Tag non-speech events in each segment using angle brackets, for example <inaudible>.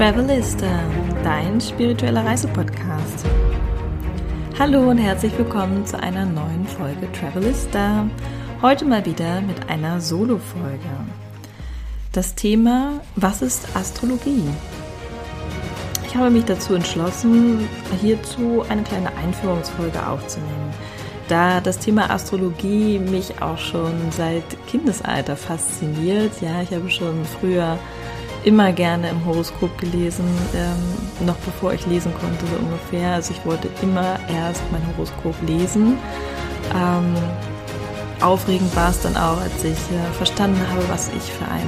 Travelista, dein spiritueller Reisepodcast. Hallo und herzlich willkommen zu einer neuen Folge Travelista. Heute mal wieder mit einer Solo-Folge. Das Thema, was ist Astrologie? Ich habe mich dazu entschlossen, hierzu eine kleine Einführungsfolge aufzunehmen, da das Thema Astrologie mich auch schon seit Kindesalter fasziniert. Ja, ich habe schon früher immer gerne im Horoskop gelesen, ähm, noch bevor ich lesen konnte, so ungefähr. Also ich wollte immer erst mein Horoskop lesen. Ähm, aufregend war es dann auch, als ich äh, verstanden habe, was ich für ein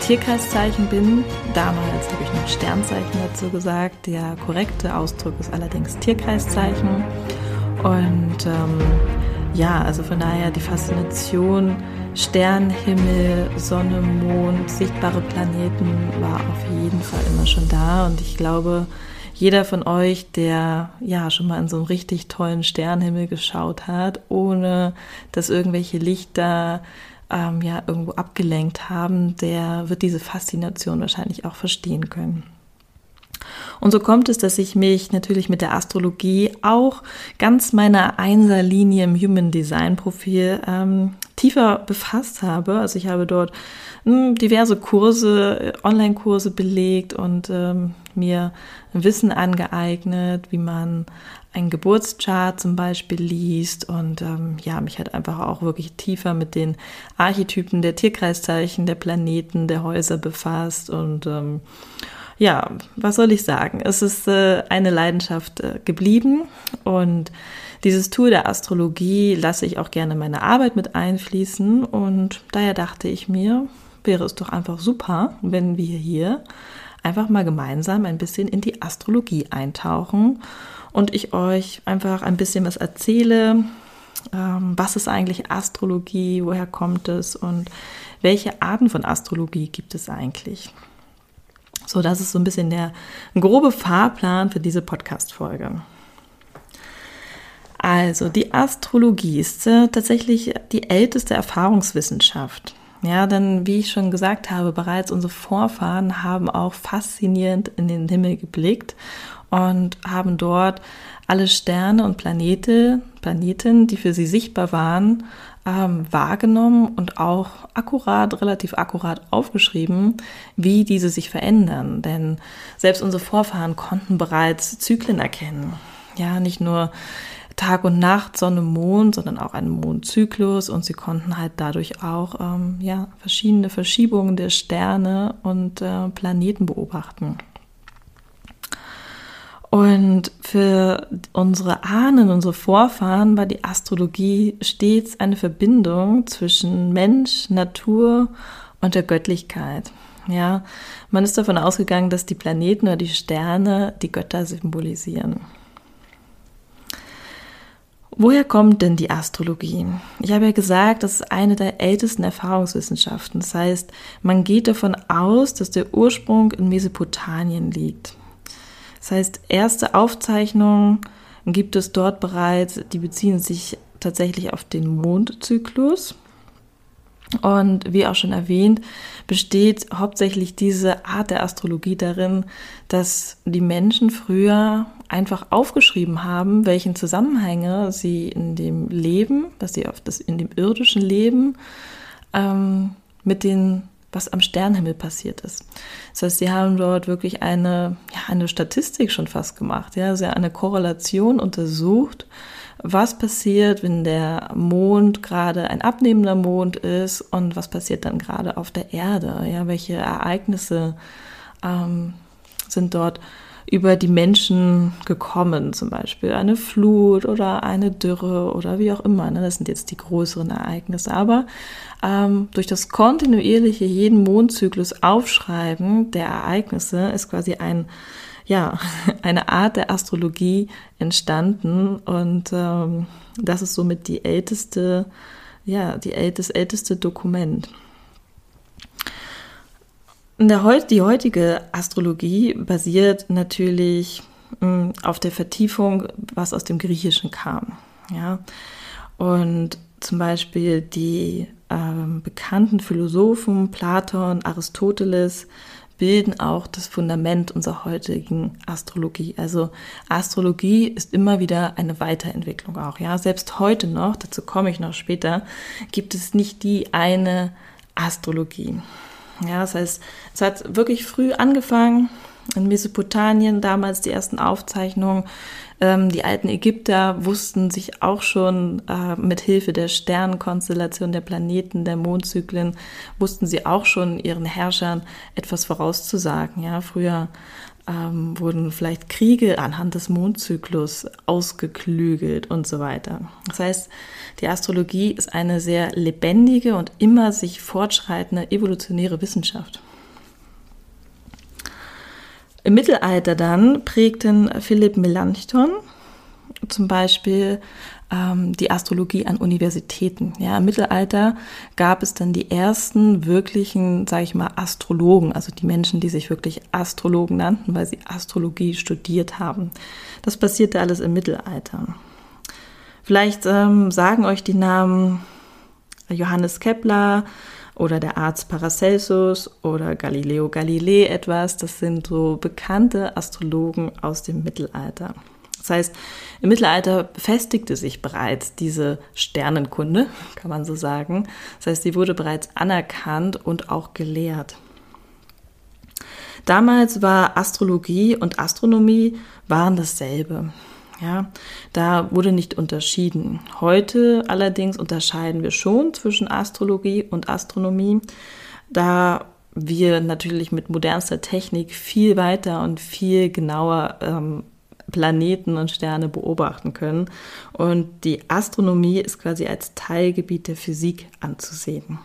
Tierkreiszeichen bin. Damals habe ich noch Sternzeichen dazu gesagt. Der korrekte Ausdruck ist allerdings Tierkreiszeichen. Und ähm, ja, also von daher die Faszination Sternenhimmel, Sonne, Mond, sichtbare Planeten war auf jeden Fall immer schon da. Und ich glaube, jeder von euch, der ja schon mal in so einen richtig tollen Sternenhimmel geschaut hat, ohne dass irgendwelche Lichter ähm, ja irgendwo abgelenkt haben, der wird diese Faszination wahrscheinlich auch verstehen können. Und so kommt es, dass ich mich natürlich mit der Astrologie auch ganz meiner Einserlinie im Human Design Profil ähm, tiefer befasst habe. Also ich habe dort hm, diverse Kurse, äh, Online-Kurse belegt und ähm, mir Wissen angeeignet, wie man einen Geburtschart zum Beispiel liest und ähm, ja, mich halt einfach auch wirklich tiefer mit den Archetypen der Tierkreiszeichen, der Planeten, der Häuser befasst und ähm, ja, was soll ich sagen? Es ist äh, eine Leidenschaft äh, geblieben und dieses Tool der Astrologie lasse ich auch gerne in meine Arbeit mit einfließen und daher dachte ich mir, wäre es doch einfach super, wenn wir hier einfach mal gemeinsam ein bisschen in die Astrologie eintauchen und ich euch einfach ein bisschen was erzähle, ähm, was ist eigentlich Astrologie, woher kommt es und welche Arten von Astrologie gibt es eigentlich. So, das ist so ein bisschen der grobe Fahrplan für diese Podcast-Folge. Also, die Astrologie ist äh, tatsächlich die älteste Erfahrungswissenschaft. Ja, denn wie ich schon gesagt habe, bereits unsere Vorfahren haben auch faszinierend in den Himmel geblickt und haben dort alle Sterne und Planete, Planeten, die für sie sichtbar waren, ähm, wahrgenommen und auch akkurat, relativ akkurat aufgeschrieben, wie diese sich verändern. Denn selbst unsere Vorfahren konnten bereits Zyklen erkennen. Ja, nicht nur Tag und Nacht, Sonne, Mond, sondern auch einen Mondzyklus und sie konnten halt dadurch auch ähm, ja, verschiedene Verschiebungen der Sterne und äh, Planeten beobachten. Und für unsere Ahnen, unsere Vorfahren war die Astrologie stets eine Verbindung zwischen Mensch, Natur und der Göttlichkeit. Ja, man ist davon ausgegangen, dass die Planeten oder die Sterne die Götter symbolisieren. Woher kommt denn die Astrologie? Ich habe ja gesagt, das ist eine der ältesten Erfahrungswissenschaften. Das heißt, man geht davon aus, dass der Ursprung in Mesopotamien liegt. Das heißt, erste Aufzeichnungen gibt es dort bereits, die beziehen sich tatsächlich auf den Mondzyklus. Und wie auch schon erwähnt, besteht hauptsächlich diese Art der Astrologie darin, dass die Menschen früher einfach aufgeschrieben haben, welchen Zusammenhänge sie in dem Leben, dass sie auf das in dem irdischen Leben ähm, mit den was am Sternhimmel passiert ist. Das heißt, sie haben dort wirklich eine, ja, eine Statistik schon fast gemacht, ja, also eine Korrelation untersucht, was passiert, wenn der Mond gerade ein abnehmender Mond ist und was passiert dann gerade auf der Erde, ja, welche Ereignisse ähm, sind dort über die Menschen gekommen, zum Beispiel eine Flut oder eine Dürre oder wie auch immer. Ne? Das sind jetzt die größeren Ereignisse. Aber ähm, durch das kontinuierliche jeden Mondzyklus Aufschreiben der Ereignisse ist quasi ein ja, <laughs> eine Art der Astrologie entstanden und ähm, das ist somit die älteste, ja, die älteste, älteste Dokument. Der, die heutige Astrologie basiert natürlich mh, hm, auf der Vertiefung, was aus dem Griechischen kam. Ja? Und zum Beispiel die ähm, bekannten Philosophen Platon, Aristoteles bilden auch das Fundament unserer heutigen Astrologie. Also Astrologie ist immer wieder eine Weiterentwicklung auch. Ja, selbst heute noch, dazu komme ich noch später, gibt es nicht die eine Astrologie. Ja, das heißt, es hat wirklich früh angefangen in Mesopotamien, damals die ersten Aufzeichnungen ähm, die alten Ägypter wussten sich auch schon äh, mit Hilfe der Sternenkonstellation, der Planeten, der Mondzyklen, wussten sie auch schon ihren Herrschern etwas vorauszusagen. Ja, früher ähm, wurden vielleicht Kriege anhand des Mondzyklus ausgeklügelt und so weiter. Das heißt, die Astrologie ist eine sehr lebendige und immer sich fortschreitende evolutionäre Wissenschaft. Im Mittelalter dann prägten Philipp Melanchthon zum Beispiel ähm, die Astrologie an Universitäten. Ja, Im Mittelalter gab es dann die ersten wirklichen, sage ich mal, Astrologen, also die Menschen, die sich wirklich Astrologen nannten, weil sie Astrologie studiert haben. Das passierte alles im Mittelalter. Vielleicht ähm, sagen euch die Namen Johannes Kepler, oder der Arzt Paracelsus oder Galileo Galilei etwas. Das sind so bekannte Astrologen aus dem Mittelalter. Das heißt, im Mittelalter festigte sich bereits diese Sternenkunde, <laughs> kann man so sagen. Das heißt, sie wurde bereits anerkannt und auch gelehrt. Damals war Astrologie und Astronomie waren dasselbe. Ja, da wurde nicht unterschieden. Heute allerdings unterscheiden wir schon zwischen Astrologie und Astronomie, da wir natürlich mit modernster Technik viel weiter und viel genauer ähm, Planeten und Sterne beobachten können. Und die Astronomie ist quasi als Teilgebiet der Physik anzusehen.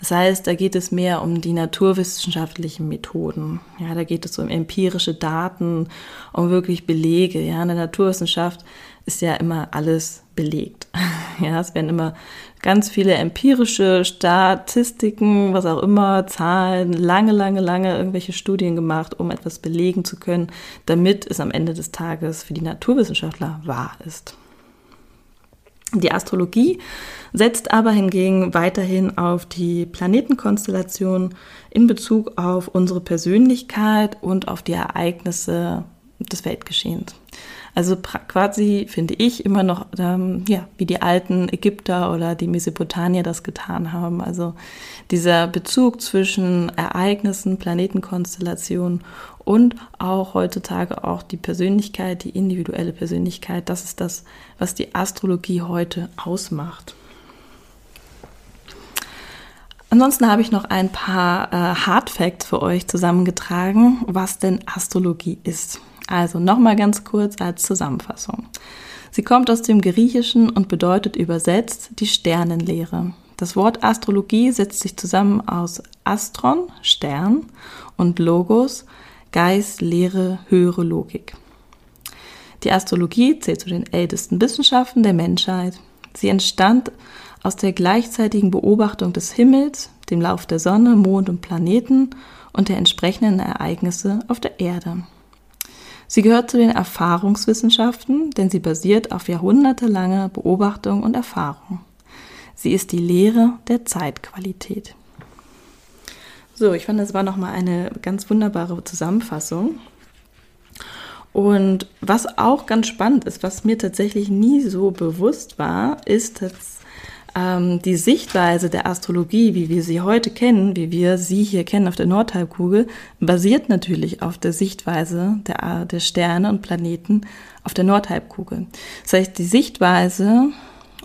Das heißt, da geht es mehr um die naturwissenschaftlichen Methoden. Ja, da geht es um empirische Daten, um wirklich Belege. Ja, in der Naturwissenschaft ist ja immer alles belegt. <laughs> Ja, es werden immer ganz viele empirische Statistiken, was auch immer, Zahlen, lange, lange, lange irgendwelche Studien gemacht, um etwas belegen zu können, damit es am Ende des Tages für die Naturwissenschaftler wahr ist. Die Astrologie setzt aber hingegen weiterhin auf die Planetenkonstellation in Bezug auf unsere Persönlichkeit und auf die Ereignisse des Weltgeschehens. Also quasi finde ich immer noch, ähm, ja, wie die alten Ägypter oder die Mesopotamier das getan haben. Also dieser Bezug zwischen Ereignissen, Planetenkonstellationen und auch heutzutage auch die Persönlichkeit, die individuelle Persönlichkeit, das ist das, was die Astrologie heute ausmacht. Ansonsten habe ich noch ein paar äh, Hard Facts für euch zusammengetragen, was denn Astrologie ist. Also nochmal ganz kurz als Zusammenfassung. Sie kommt aus dem Griechischen und bedeutet übersetzt die Sternenlehre. Das Wort Astrologie setzt sich zusammen aus Astron, Stern, und Logos, Geist, Lehre, höhere Logik. Die Astrologie zählt zu den ältesten Wissenschaften der Menschheit. Sie entstand aus der gleichzeitigen Beobachtung des Himmels, dem Lauf der Sonne, Mond und Planeten und der entsprechenden Ereignisse auf der Erde. Sie gehört zu den Erfahrungswissenschaften, denn sie basiert auf jahrhundertelanger Beobachtung und Erfahrung. Sie ist die Lehre der Zeitqualität. So, ich fand, das war nochmal eine ganz wunderbare Zusammenfassung. Und was auch ganz spannend ist, was mir tatsächlich nie so bewusst war, ist, dass ähm, die Sichtweise der Astrologie, wie wir sie heute kennen, wie wir sie hier kennen auf der Nordhalbkugel, basiert natürlich auf der Sichtweise der, der Sterne und Planeten auf der Nordhalbkugel. Das heißt, die Sichtweise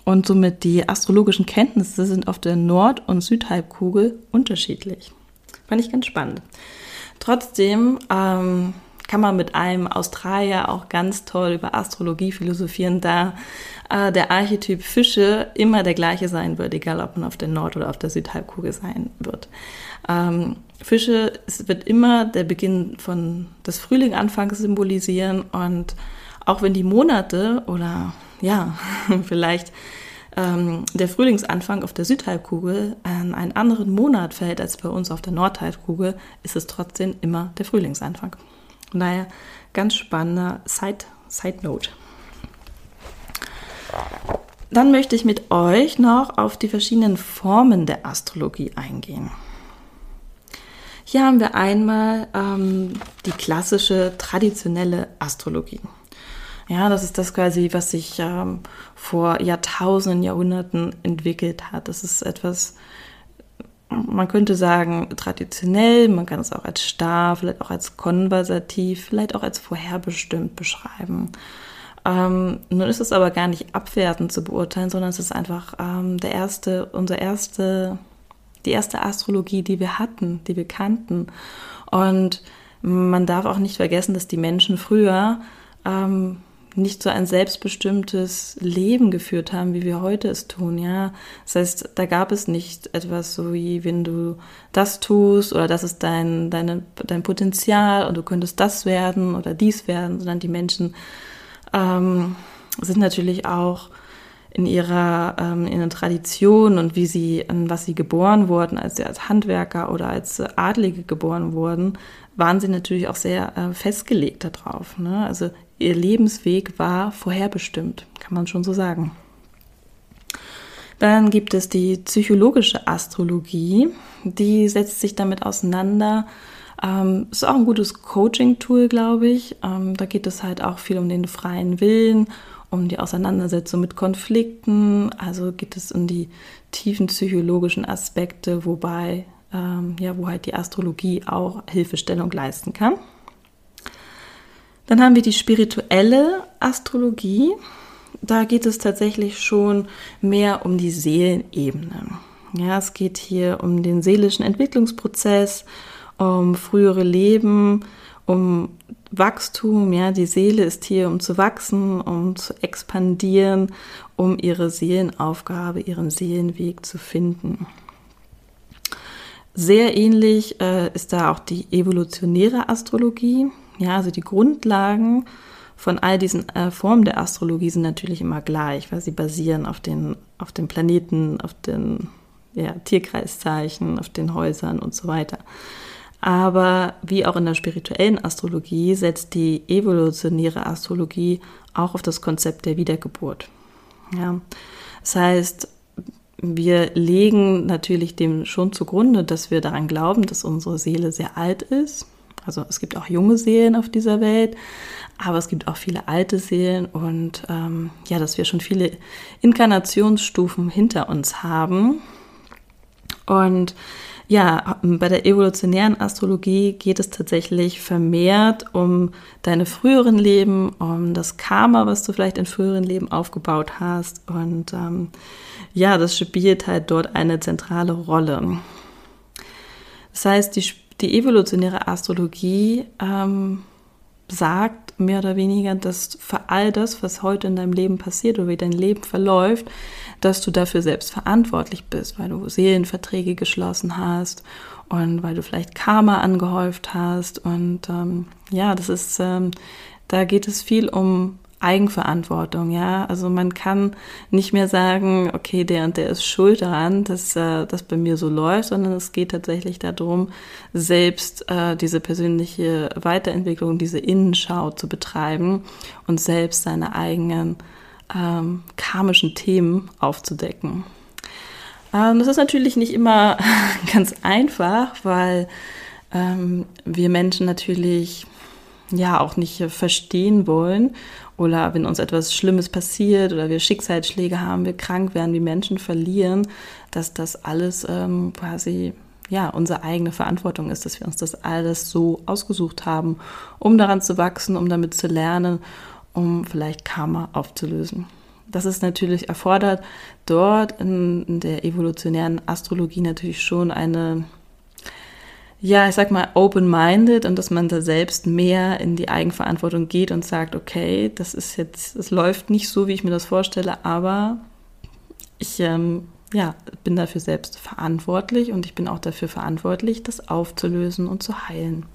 und somit die astrologischen Kenntnisse sind auf der Nord- und Südhalbkugel unterschiedlich. Fand ich ganz spannend. Trotzdem ähm, kann man mit einem Australier auch ganz toll über Astrologie philosophieren, da äh, der Archetyp Fische immer der gleiche sein wird, egal ob man auf der Nord- oder auf der Südhalbkugel sein wird. Ähm, Fische es wird immer der Beginn von des Frühlinganfangs symbolisieren und auch wenn die Monate oder ja, <laughs> vielleicht ähm, der Frühlingsanfang auf der Südhalbkugel an einen anderen Monat fällt als bei uns auf der Nordhalbkugel, ist es trotzdem immer der Frühlingsanfang. Von daher ganz spannender Side, Side Note. Dann möchte ich mit euch noch auf die verschiedenen Formen der Astrologie eingehen. Hier haben wir einmal ähm, die klassische traditionelle Astrologie. Ja, das ist das quasi, was sich ähm, vor Jahrtausenden, Jahrhunderten entwickelt hat. Das ist etwas, man könnte sagen, traditionell, man kann es auch als starr, vielleicht auch als konversativ, vielleicht auch als vorherbestimmt beschreiben. Ähm, nun ist es aber gar nicht abwertend zu beurteilen, sondern es ist einfach ähm, der erste, unser erste, die erste Astrologie, die wir hatten, die wir kannten. Und man darf auch nicht vergessen, dass die Menschen früher ähm, nicht so ein selbstbestimmtes Leben geführt haben, wie wir heute es tun, ja. Das heißt, da gab es nicht etwas so wie, wenn du das tust oder das ist dein, deine, dein Potenzial und du könntest das werden oder dies werden, sondern die Menschen ähm, sind natürlich auch in ihrer, ähm, in der Tradition und wie sie, an was sie geboren wurden, als sie als Handwerker oder als Adlige geboren wurden, waren sie natürlich auch sehr äh, festgelegt darauf. Ne? Also ihr Lebensweg war vorherbestimmt, kann man schon so sagen. Dann gibt es die psychologische Astrologie, die setzt sich damit auseinander. Ähm, ist auch ein gutes Coaching-Tool, glaube ich. Ähm, da geht es halt auch viel um den freien Willen, um die Auseinandersetzung mit Konflikten. Also geht es um die tiefen psychologischen Aspekte, wobei ähm, ja, wo halt die Astrologie auch Hilfestellung leisten kann. Dann haben wir die spirituelle Astrologie. Da geht es tatsächlich schon mehr um die Seelenebene. Ja, es geht hier um den seelischen Entwicklungsprozess, um frühere Leben, um Wachstum. Ja, die Seele ist hier, um zu wachsen, um zu expandieren, um ihre Seelenaufgabe, ihren Seelenweg zu finden. Sehr ähnlich äh, ist da auch die evolutionäre Astrologie. Ja, also die Grundlagen von all diesen äh, Formen der Astrologie sind natürlich immer gleich, weil sie basieren auf den, auf den Planeten, auf den ja, Tierkreiszeichen, auf den Häusern und so weiter. Aber wie auch in der spirituellen Astrologie setzt die evolutionäre Astrologie auch auf das Konzept der Wiedergeburt. Ja. Das heißt, wir legen natürlich dem schon zugrunde, dass wir daran glauben, dass unsere Seele sehr alt ist also es gibt auch junge Seelen auf dieser Welt, aber es gibt auch viele alte Seelen und ähm, ja, dass wir schon viele Inkarnationsstufen hinter uns haben. Und ja, bei der evolutionären Astrologie geht es tatsächlich vermehrt um deine früheren Leben, um das Karma, was du vielleicht in früheren Leben aufgebaut hast. Und ähm, ja, das spielt halt dort eine zentrale Rolle. Das heißt, die die evolutionäre Astrologie ähm, sagt mehr oder weniger, dass für all das, was heute in deinem Leben passiert oder wie dein Leben verläuft, dass du dafür selbst verantwortlich bist, weil du Seelenverträge geschlossen hast und weil du vielleicht Karma angehäuft hast. Und ähm, ja, das ist, ähm, da geht es viel um Eigenverantwortung, ja. Also man kann nicht mehr sagen, okay, der und der ist schuld daran, dass äh, das bei mir so läuft, sondern es geht tatsächlich darum, selbst äh, diese persönliche Weiterentwicklung, diese Innenschau zu betreiben und selbst seine eigenen ähm, karmischen Themen aufzudecken. Ähm, das ist natürlich nicht immer <laughs> ganz einfach, weil ähm, wir Menschen natürlich ja auch nicht verstehen wollen oder wenn uns etwas Schlimmes passiert oder wir Schicksalsschläge haben, wir krank werden, wir Menschen verlieren, dass das alles ähm, quasi ja unsere eigene Verantwortung ist, dass wir uns das alles so ausgesucht haben, um daran zu wachsen, um damit zu lernen, um vielleicht Karma aufzulösen. Das ist natürlich erfordert dort in, in der evolutionären Astrologie natürlich schon eine ja, ich sag mal, open-minded und dass man da selbst mehr in die Eigenverantwortung geht und sagt, okay, das ist jetzt, es läuft nicht so, wie ich mir das vorstelle, aber ich ähm, ja, bin dafür selbst verantwortlich und ich bin auch dafür verantwortlich, das aufzulösen und zu heilen.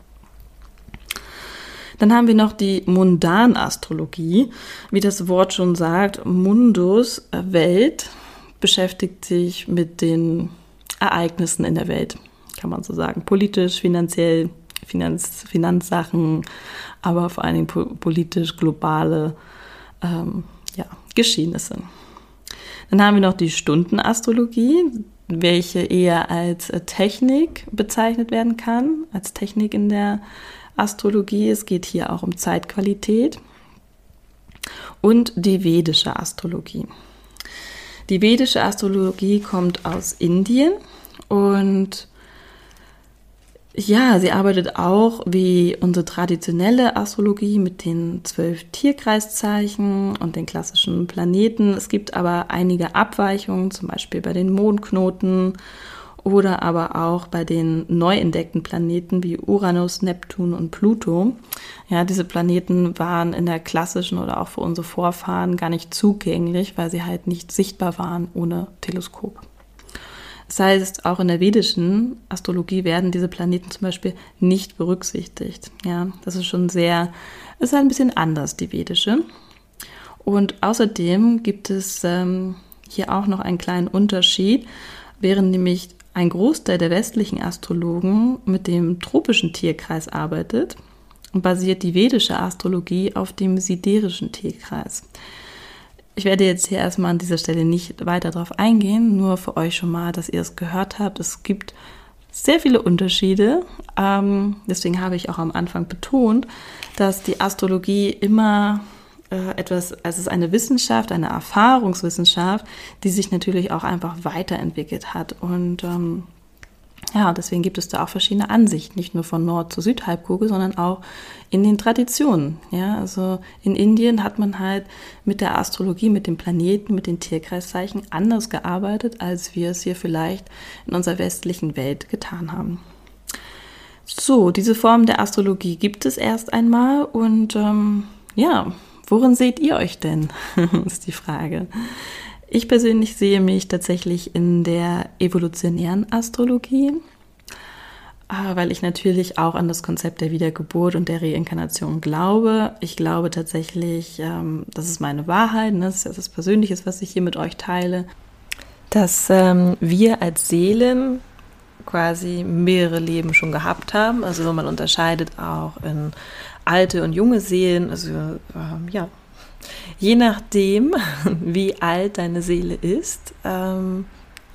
Dann haben wir noch die Mundanastrologie. Wie das Wort schon sagt, Mundus, äh, Welt, beschäftigt sich mit den Ereignissen in der Welt kann man so sagen. Politisch, finanziell, Finanz, Finanzsachen, aber vor allen Dingen po politisch globale ähm, ja, Geschehnisse. Dann haben wir noch die Stundenastrologie. welche eher als äh, Technik bezeichnet werden kann, als Technik in der Astrologie. Es geht hier auch um Zeitqualität. Und die vedische Astrologie. Die vedische Astrologie kommt aus Indien und ja, sie arbeitet auch wie unsere traditionelle Astrologie mit den zwölf Tierkreiszeichen und den klassischen Planeten. Es gibt aber einige Abweichungen, zum Beispiel bei den Mondknoten oder aber auch bei den neu entdeckten Planeten wie Uranus, Neptun und Pluto. Ja, diese Planeten waren in der klassischen oder auch für unsere Vorfahren gar nicht zugänglich, weil sie halt nicht sichtbar waren ohne Teleskop. Das heißt, auch in der vedischen Astrologie werden diese Planeten zum Beispiel nicht berücksichtigt. Ja, das ist schon sehr, ist halt ein bisschen anders, die vedische. Und außerdem gibt es ähm, hier auch noch einen kleinen Unterschied, während nämlich ein Großteil der westlichen Astrologen mit dem tropischen Tierkreis arbeitet, basiert die vedische Astrologie auf dem siderischen Tierkreis. Ich werde jetzt hier erstmal an dieser Stelle nicht weiter darauf eingehen, nur für euch schon mal, dass ihr es gehört habt. Es gibt sehr viele Unterschiede. Ähm, deswegen habe ich auch am Anfang betont, dass die Astrologie immer äh, etwas, also es ist eine Wissenschaft, eine Erfahrungswissenschaft, die sich natürlich auch einfach weiterentwickelt hat. Und ähm, ja, deswegen gibt es da auch verschiedene Ansichten, nicht nur von Nord- zu Südhalbkugel, sondern auch in den Traditionen. Ja, also in Indien hat man halt mit der Astrologie, mit dem Planeten, mit den Tierkreiszeichen anders gearbeitet, als wir es hier vielleicht in unserer westlichen Welt getan haben. So, diese Form der Astrologie gibt es erst einmal und ähm, ja, worin seht ihr euch denn? <laughs> ist die Frage. Ich persönlich sehe mich tatsächlich in der evolutionären Astrologie, äh, weil ich natürlich auch an das Konzept der Wiedergeburt und der Reinkarnation glaube. Ich glaube tatsächlich, ähm, das ist meine Wahrheit, ne? das ist etwas Persönliches, was ich hier mit euch teile, dass ähm, wir als Seelen quasi mehrere Leben schon gehabt haben. Also man unterscheidet auch in alte und junge Seelen. Also ähm, ja, Je nachdem, <laughs> wie alt deine Seele ist, ähm,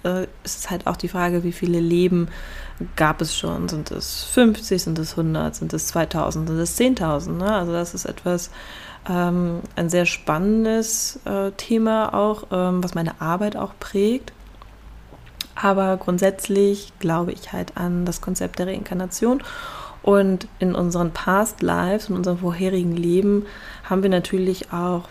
äh, ist es halt auch die Frage, wie viele Leben gab es schon. Sind es 50, sind es 100, sind es 2000, sind es 10.000? Ne? Also das ist etwas, ähm, ein sehr spannendes äh, Thema auch, ähm, was meine Arbeit auch prägt. Aber grundsätzlich glaube ich halt an das Konzept der Reinkarnation. Und in unseren Past Lives, in unserem vorherigen Leben, haben wir natürlich auch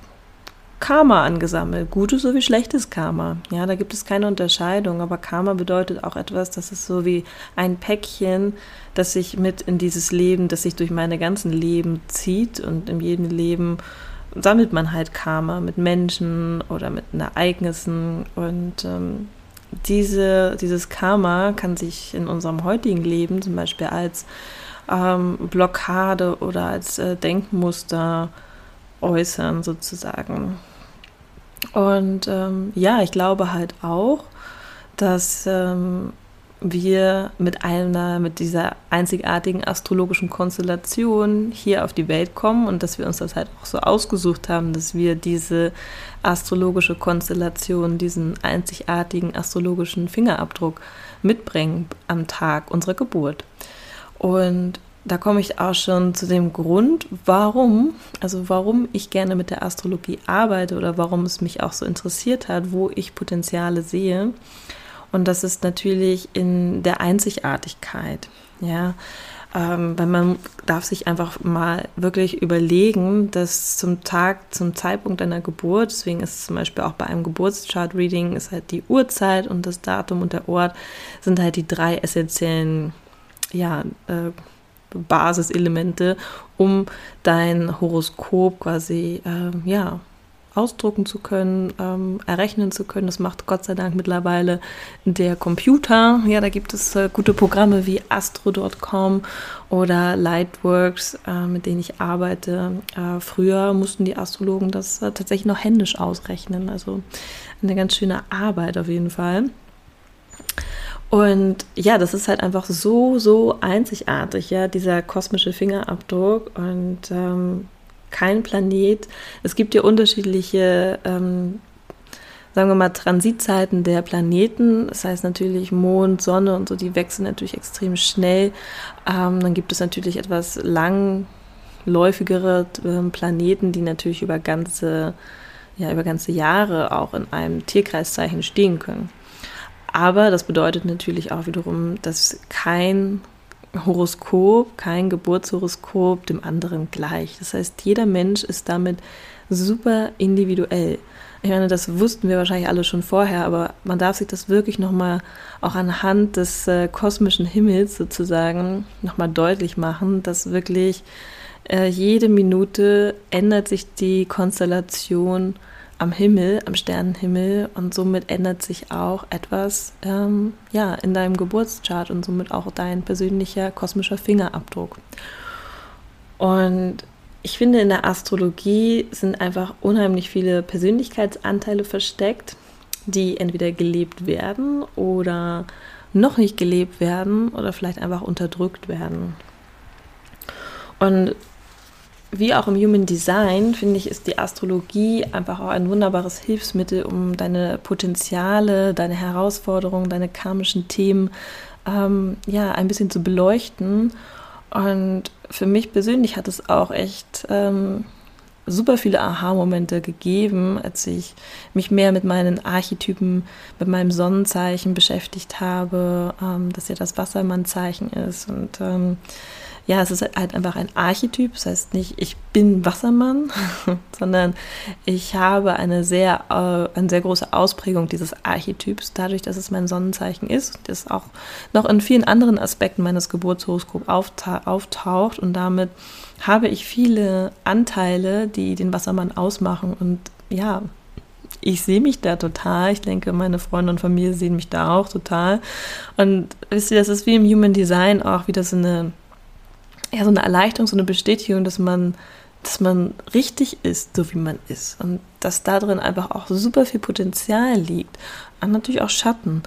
Karma angesammelt, gutes sowie schlechtes Karma. Ja, da gibt es keine Unterscheidung, aber Karma bedeutet auch etwas, das ist so wie ein Päckchen, das sich mit in dieses Leben, das sich durch meine ganzen Leben zieht. Und in jedem Leben sammelt man halt Karma mit Menschen oder mit Ereignissen. Und ähm, diese, dieses Karma kann sich in unserem heutigen Leben zum Beispiel als ähm, Blockade oder als äh, Denkmuster äußern sozusagen. Und ähm, ja, ich glaube halt auch, dass ähm, wir mit einer, mit dieser einzigartigen astrologischen Konstellation hier auf die Welt kommen und dass wir uns das halt auch so ausgesucht haben, dass wir diese astrologische Konstellation, diesen einzigartigen astrologischen Fingerabdruck mitbringen am Tag unserer Geburt. Und da komme ich auch schon zu dem Grund, warum, also warum ich gerne mit der Astrologie arbeite oder warum es mich auch so interessiert hat, wo ich Potenziale sehe. Und das ist natürlich in der Einzigartigkeit, ja. Ähm, weil man darf sich einfach mal wirklich überlegen, dass zum Tag, zum Zeitpunkt deiner Geburt, deswegen ist es zum Beispiel auch bei einem Geburtschart-Reading, ist halt die Uhrzeit und das Datum und der Ort, sind halt die drei essentiellen ja, äh, Basiselemente, um dein Horoskop quasi äh, ja, ausdrucken zu können, ähm, errechnen zu können. Das macht Gott sei Dank mittlerweile der Computer. Ja, da gibt es äh, gute Programme wie astro.com oder Lightworks, äh, mit denen ich arbeite. Äh, früher mussten die Astrologen das äh, tatsächlich noch händisch ausrechnen. Also eine ganz schöne Arbeit auf jeden Fall. Und ja, das ist halt einfach so, so einzigartig, ja, dieser kosmische Fingerabdruck und ähm, kein Planet. Es gibt ja unterschiedliche ähm, sagen wir mal, Transitzeiten der Planeten. Das heißt natürlich Mond, Sonne und so, die wechseln natürlich extrem schnell. Ähm, dann gibt es natürlich etwas langläufigere äh, Planeten, die natürlich über ganze, ja, über ganze Jahre auch in einem Tierkreiszeichen stehen können. Aber das bedeutet natürlich auch wiederum, dass kein Horoskop, kein Geburtshoroskop dem anderen gleich. Das heißt, jeder Mensch ist damit super individuell. Ich meine, das wussten wir wahrscheinlich alle schon vorher, aber man darf sich das wirklich nochmal auch anhand des äh, kosmischen Himmels sozusagen nochmal deutlich machen, dass wirklich äh, jede Minute ändert sich die Konstellation am Himmel, am Sternenhimmel und somit ändert sich auch etwas ähm, ja, in deinem Geburtschart und somit auch dein persönlicher kosmischer Fingerabdruck. Und ich finde, in der Astrologie sind einfach unheimlich viele Persönlichkeitsanteile versteckt, die entweder gelebt werden oder noch nicht gelebt werden oder vielleicht einfach unterdrückt werden. Und wie auch im Human Design, finde ich, ist die Astrologie einfach auch ein wunderbares Hilfsmittel, um deine Potenziale, deine Herausforderungen, deine karmischen Themen ähm, ja, ein bisschen zu beleuchten. Und für mich persönlich hat es auch echt ähm, super viele Aha-Momente gegeben, als ich mich mehr mit meinen Archetypen, mit meinem Sonnenzeichen beschäftigt habe, ähm, dass ja das Wassermannzeichen ist und ähm, ja, es ist halt einfach ein Archetyp. Das heißt nicht, ich bin Wassermann, <laughs> sondern ich habe eine sehr, äh, eine sehr große Ausprägung dieses Archetyps, dadurch, dass es mein Sonnenzeichen ist, das auch noch in vielen anderen Aspekten meines Geburtshoroskops auftaucht und damit habe ich viele Anteile, die den Wassermann ausmachen und ja, ich sehe mich da total. Ich denke, meine Freunde und Familie sehen mich da auch total. Und wisst ihr, das ist wie im Human Design auch wieder so eine ja, so eine Erleichterung, so eine Bestätigung, dass man, dass man richtig ist, so wie man ist. Und dass da drin einfach auch super viel Potenzial liegt. Und natürlich auch Schatten.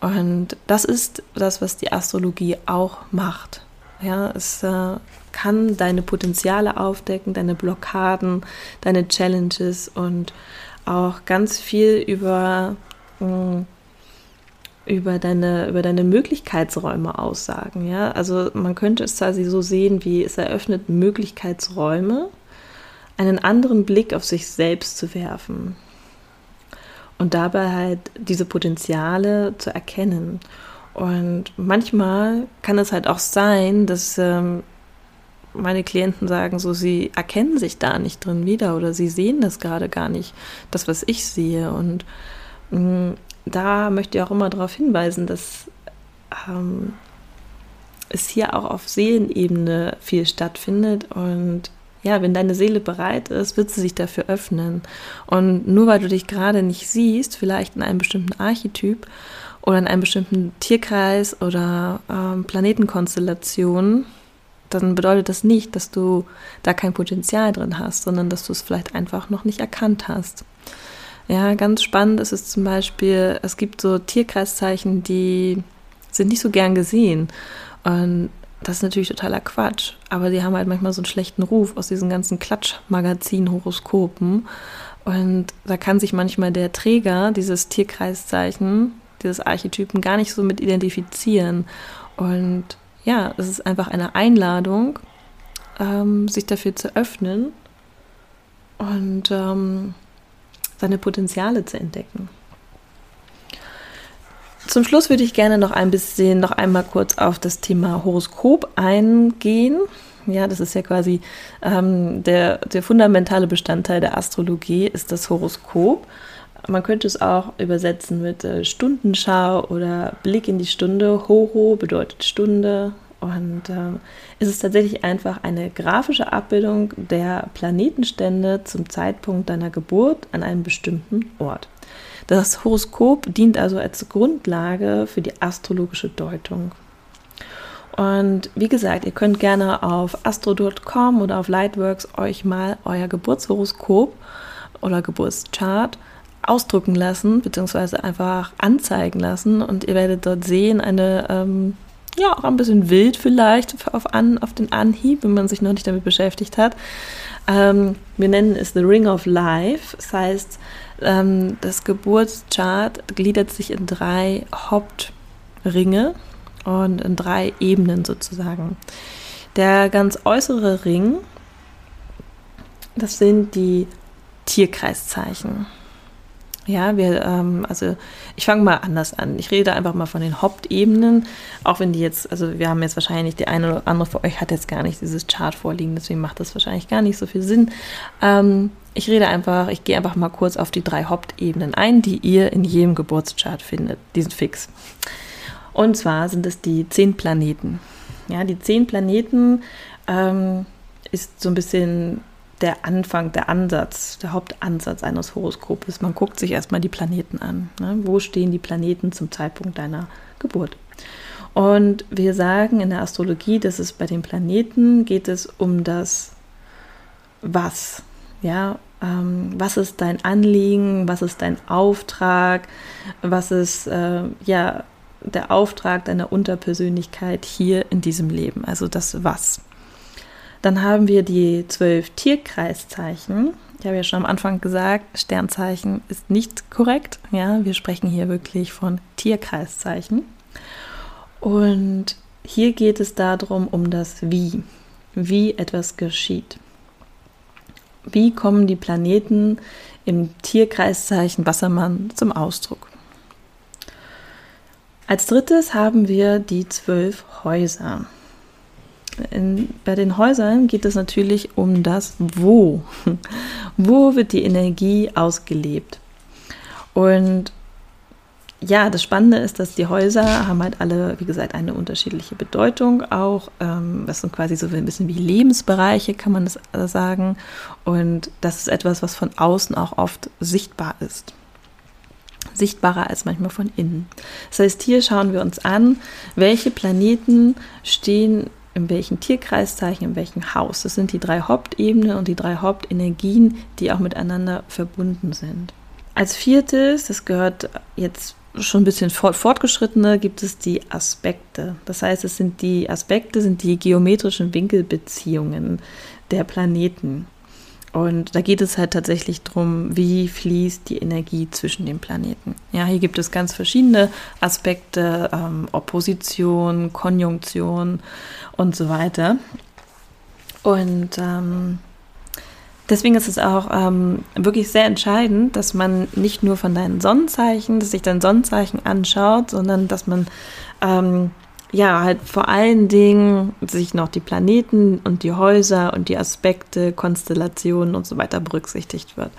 Und das ist das, was die Astrologie auch macht. Ja, es äh, kann deine Potenziale aufdecken, deine Blockaden, deine Challenges und auch ganz viel über mh, hm, über deine, über deine Möglichkeitsräume aussagen. Ja? Also man könnte es quasi so sehen, wie es eröffnet Möglichkeitsräume, einen anderen Blick auf sich selbst zu werfen und dabei halt diese Potenziale zu erkennen. Und manchmal kann es halt auch sein, dass ähm, meine Klienten sagen, so sie erkennen sich da nicht drin wieder oder sie sehen das gerade gar nicht, das, was ich sehe. Und mm, da möchte ich auch immer darauf hinweisen, dass ähm, es hier auch auf Seelenebene viel stattfindet und ja, wenn deine Seele bereit ist, wird sie sich dafür öffnen. Und nur weil du dich gerade nicht siehst, vielleicht in einem bestimmten Archetyp oder in einem bestimmten Tierkreis oder ähm, Planetenkonstellation, dann bedeutet das nicht, dass du da kein Potenzial drin hast, sondern dass du es vielleicht einfach noch nicht erkannt hast. Ja, ganz spannend ist es zum Beispiel, es gibt so Tierkreiszeichen, die sind nicht so gern gesehen. Und das ist natürlich totaler Quatsch. Aber die haben halt manchmal so einen schlechten Ruf aus diesen ganzen Klatschmagazin-Horoskopen. Und da kann sich manchmal der Träger dieses Tierkreiszeichen, dieses Archetypen gar nicht so mit identifizieren. Und ja, es ist einfach eine Einladung, ähm, sich dafür zu öffnen und ähm, seine Potenziale zu entdecken. Zum Schluss würde ich gerne noch ein bisschen, noch einmal kurz auf das Thema Horoskop eingehen. Ja, das ist ja quasi ähm, der, der fundamentale Bestandteil der Astrologie, ist das Horoskop. Man könnte es auch übersetzen mit äh, Stundenschau oder Blick in die Stunde. Horo bedeutet Stunde, und äh, es ist tatsächlich einfach eine grafische Abbildung der Planetenstände zum Zeitpunkt deiner Geburt an einem bestimmten Ort. Das Horoskop dient also als Grundlage für die astrologische Deutung. Und wie gesagt, ihr könnt gerne auf astro.com oder auf Lightworks euch mal euer Geburtshoroskop oder Geburtschart ausdrucken lassen, beziehungsweise einfach anzeigen lassen. Und ihr werdet dort sehen eine ähm, ja auch ein bisschen wild vielleicht auf, an, auf den Anhieb, wenn man sich noch nicht damit beschäftigt hat. Ähm, wir nennen es The Ring of Life. Das heißt, Ähm, das Geburtschart gliedert sich in drei Hauptringe und in drei Ebenen sozusagen. Der ganz äußere Ring, das sind die Tierkreiszeichen. Ja, wir, ähm, also ich fange mal anders an. Ich rede einfach mal von den Hauptebenen, auch wenn die jetzt, also wir haben jetzt wahrscheinlich die eine oder andere für euch hat jetzt gar nicht dieses Chart vorliegen, deswegen macht das wahrscheinlich gar nicht so viel Sinn. Ähm, ich rede einfach, ich gehe einfach mal kurz auf die drei Hauptebenen ein, die ihr in jedem Geburtschart findet. Die sind fix. Und zwar sind es die zehn Planeten. Ja, die zehn Planeten ähm, ist so ein bisschen der Anfang, der Ansatz, der Hauptansatz eines Horoskopes. Man guckt sich erstmal die Planeten an. Ne? Wo stehen die Planeten zum Zeitpunkt deiner Geburt? Und wir sagen in der Astrologie, dass es bei den Planeten geht es um das Was. Ja, ähm, was ist dein Anliegen? Was ist dein Auftrag? Was ist äh, ja der Auftrag deiner Unterpersönlichkeit hier in diesem Leben? Also das Was. Dann haben wir die zwölf Tierkreiszeichen. Ich habe ja schon am Anfang gesagt, Sternzeichen ist nicht korrekt. Ja, wir sprechen hier wirklich von Tierkreiszeichen. Und hier geht es darum, um das Wie, wie etwas geschieht. Wie kommen die Planeten im Tierkreiszeichen Wassermann zum Ausdruck? Als drittes haben wir die zwölf Häuser in, bei den Häusern geht es natürlich um das Wo. <laughs> Wo wird die Energie ausgelebt? Und ja, das Spannende ist, dass die Häuser haben halt alle, wie gesagt, eine unterschiedliche Bedeutung auch. Ähm, das sind quasi so ein bisschen wie Lebensbereiche, kann man das sagen. Und das ist etwas, was von außen auch oft sichtbar ist. Sichtbarer als manchmal von innen. Das heißt, hier schauen wir uns an, welche Planeten stehen in welchem Tierkreiszeichen, in welchem Haus. Das sind die drei Hauptebenen und die drei Hauptenergien, die auch miteinander verbunden sind. Als viertes, das gehört jetzt schon ein bisschen fortgeschrittener, gibt es die Aspekte. Das heißt, es sind die Aspekte, sind die geometrischen Winkelbeziehungen der Planeten. Und da geht es halt tatsächlich darum, wie fließt die Energie zwischen den Planeten. Ja, hier gibt es ganz verschiedene Aspekte, ähm, Opposition, Konjunktion und so weiter. Und ähm, deswegen ist es auch ähm, wirklich sehr entscheidend, dass man nicht nur von deinen Sonnenzeichen, dass sich dein Sonnenzeichen anschaut, sondern dass man ähm, ja, halt vor allen Dingen sich noch die Planeten und die Häuser und die Aspekte, Konstellationen und so weiter berücksichtigt wird.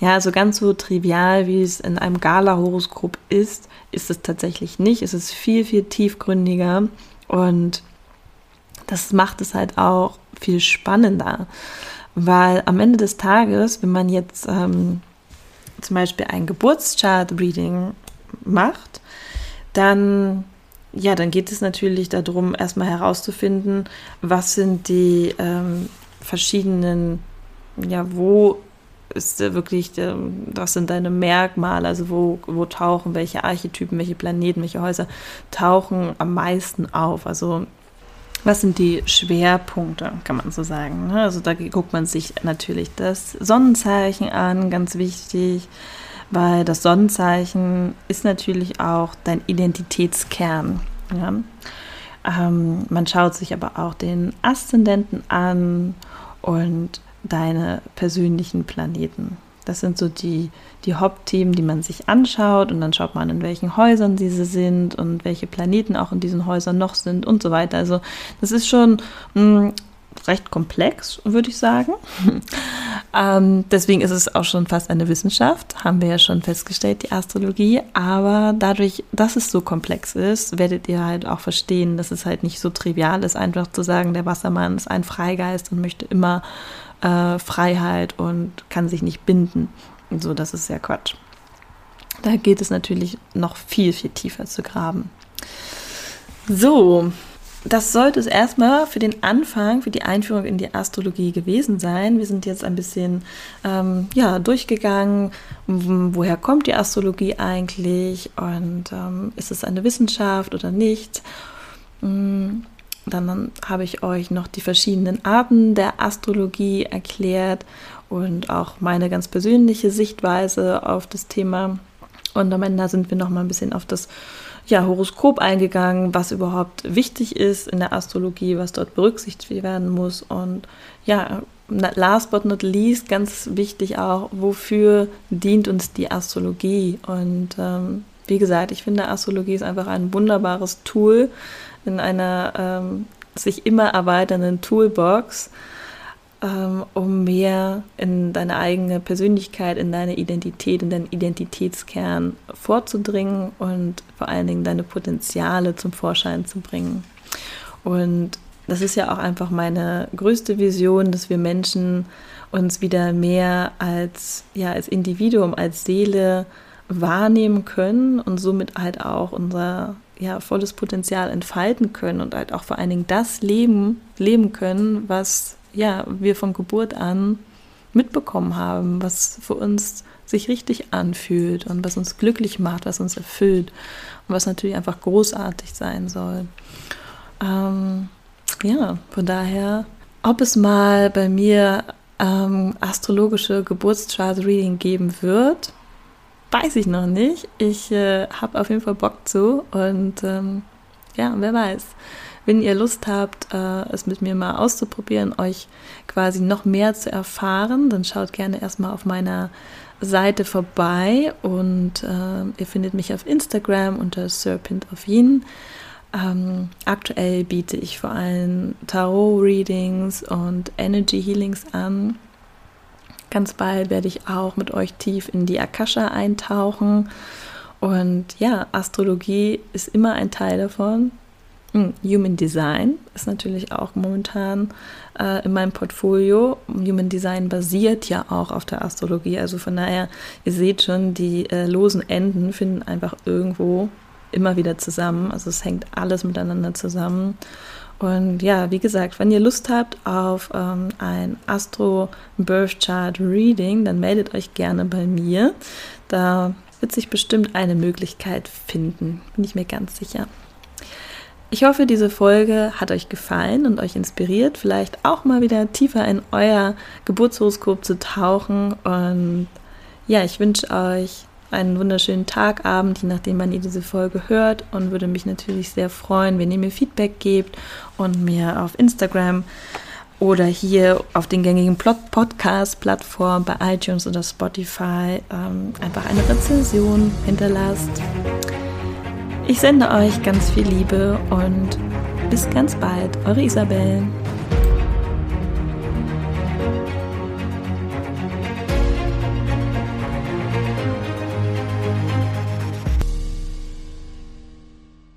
Ja, also ganz so trivial, wie es in einem Gala-Horoskop ist, ist es tatsächlich nicht. Es ist viel, viel tiefgründiger und das macht es halt auch viel spannender, weil am Ende des Tages, wenn man jetzt ähm, zum Beispiel ein Geburtschart-Reading macht, dann ja, dann geht es natürlich darum, erstmal herauszufinden, was sind die ähm, verschiedenen, ja, wo ist wirklich, ähm, was sind deine Merkmale, also wo, wo tauchen welche Archetypen, welche Planeten, welche Häuser tauchen am meisten auf. Also was sind die Schwerpunkte, kann man so sagen. Ne? Also da guckt man sich natürlich das Sonnenzeichen an, ganz wichtig weil das Sonnenzeichen ist natürlich auch dein Identitätskern. Ja? Ähm, man schaut sich aber auch den Aszendenten an und deine persönlichen Planeten. Das sind so die, die Hauptthemen, die man sich anschaut und dann schaut man, in welchen Häusern diese sind und welche Planeten auch in diesen Häusern noch sind und so weiter. Also das ist schon mh, mm, recht komplex, würde ich sagen. <laughs> ähm, deswegen ist es auch schon fast eine Wissenschaft, haben wir ja schon festgestellt, die Astrologie. Aber dadurch, dass es so komplex ist, werdet ihr halt auch verstehen, dass es halt nicht so trivial ist, einfach zu sagen, der Wassermann ist ein Freigeist und möchte immer äh, Freiheit und kann sich nicht binden. So, das ist ja Quatsch. Da geht es natürlich noch viel, viel tiefer zu graben. So, das sollte es erstmal für den Anfang, für die Einführung in die Astrologie gewesen sein. Wir sind jetzt ein bisschen ähm, ja, durchgegangen, woher kommt die Astrologie eigentlich und ähm, ist es eine Wissenschaft oder nicht. Mm, dann habe ich euch noch die verschiedenen Arten der Astrologie erklärt und auch meine ganz persönliche Sichtweise auf das Thema. Und am Ende sind wir noch mal ein bisschen auf das ja, Horoskop eingegangen, was überhaupt wichtig ist in der Astrologie, was dort berücksichtigt werden muss. Und ja, last but not least, ganz wichtig auch, wofür dient uns die Astrologie? Und ähm, wie gesagt, ich finde, Astrologie ist einfach ein wunderbares Tool in einer ähm, sich immer erweiternden Toolbox, um mehr in deine eigene Persönlichkeit, in deine Identität, in deinen Identitätskern vorzudringen und vor allen Dingen deine Potenziale zum Vorschein zu bringen. Und das ist ja auch einfach meine größte Vision, dass wir Menschen uns wieder mehr als, ja, als Individuum, als Seele wahrnehmen können und somit halt auch unser ja, volles Potenzial entfalten können und halt auch vor allen Dingen das Leben leben können, was ja, wir von Geburt an mitbekommen haben, was für uns sich richtig anfühlt und was uns glücklich macht, was uns erfüllt und was natürlich einfach großartig sein soll. Ähm, ja, von daher, ob es mal bei mir ähm, astrologische Geburtschart-Reading geben wird, weiß ich noch nicht. Ich äh, habe auf jeden Fall Bock zu und ähm, ja, wer weiß. Wenn ihr Lust habt, äh, es mit mir mal auszuprobieren, euch quasi noch mehr zu erfahren, dann schaut gerne erstmal auf meiner Seite vorbei und äh, ihr findet mich auf Instagram unter Serpent of Yin. Ähm, aktuell biete ich vor allem Tarot-Readings und Energy Healings an. Ganz bald werde ich auch mit euch tief in die Akasha eintauchen. Und ja, Astrologie ist immer ein Teil davon. Hm, Human Design ist natürlich auch momentan äh, in meinem Portfolio. Human Design basiert ja auch auf der Astrologie. Also von daher, ihr seht schon, die äh, losen Enden finden einfach irgendwo immer wieder zusammen. Also es hängt alles miteinander zusammen. Und ja, wie gesagt, wenn ihr Lust habt auf ähm, ein Astro Birth Chart Reading, dann meldet euch gerne bei mir. Da wird sich bestimmt eine Möglichkeit finden, bin ich mir ganz sicher. Ich hoffe, diese Folge hat euch gefallen und euch inspiriert, vielleicht auch mal wieder tiefer in euer Geburtshoroskop zu tauchen. Und ja, ich wünsche euch einen wunderschönen Tag, Abend, je nachdem, wann ihr diese Folge hört und würde mich natürlich sehr freuen, wenn ihr mir Feedback gebt und mir auf Instagram oder hier auf den gängigen Podcast-Plattformen bei iTunes oder Spotify ähm, einfach eine Rezension hinterlasst. Ich sende euch ganz viel Liebe und bis ganz bald, eure Isabel.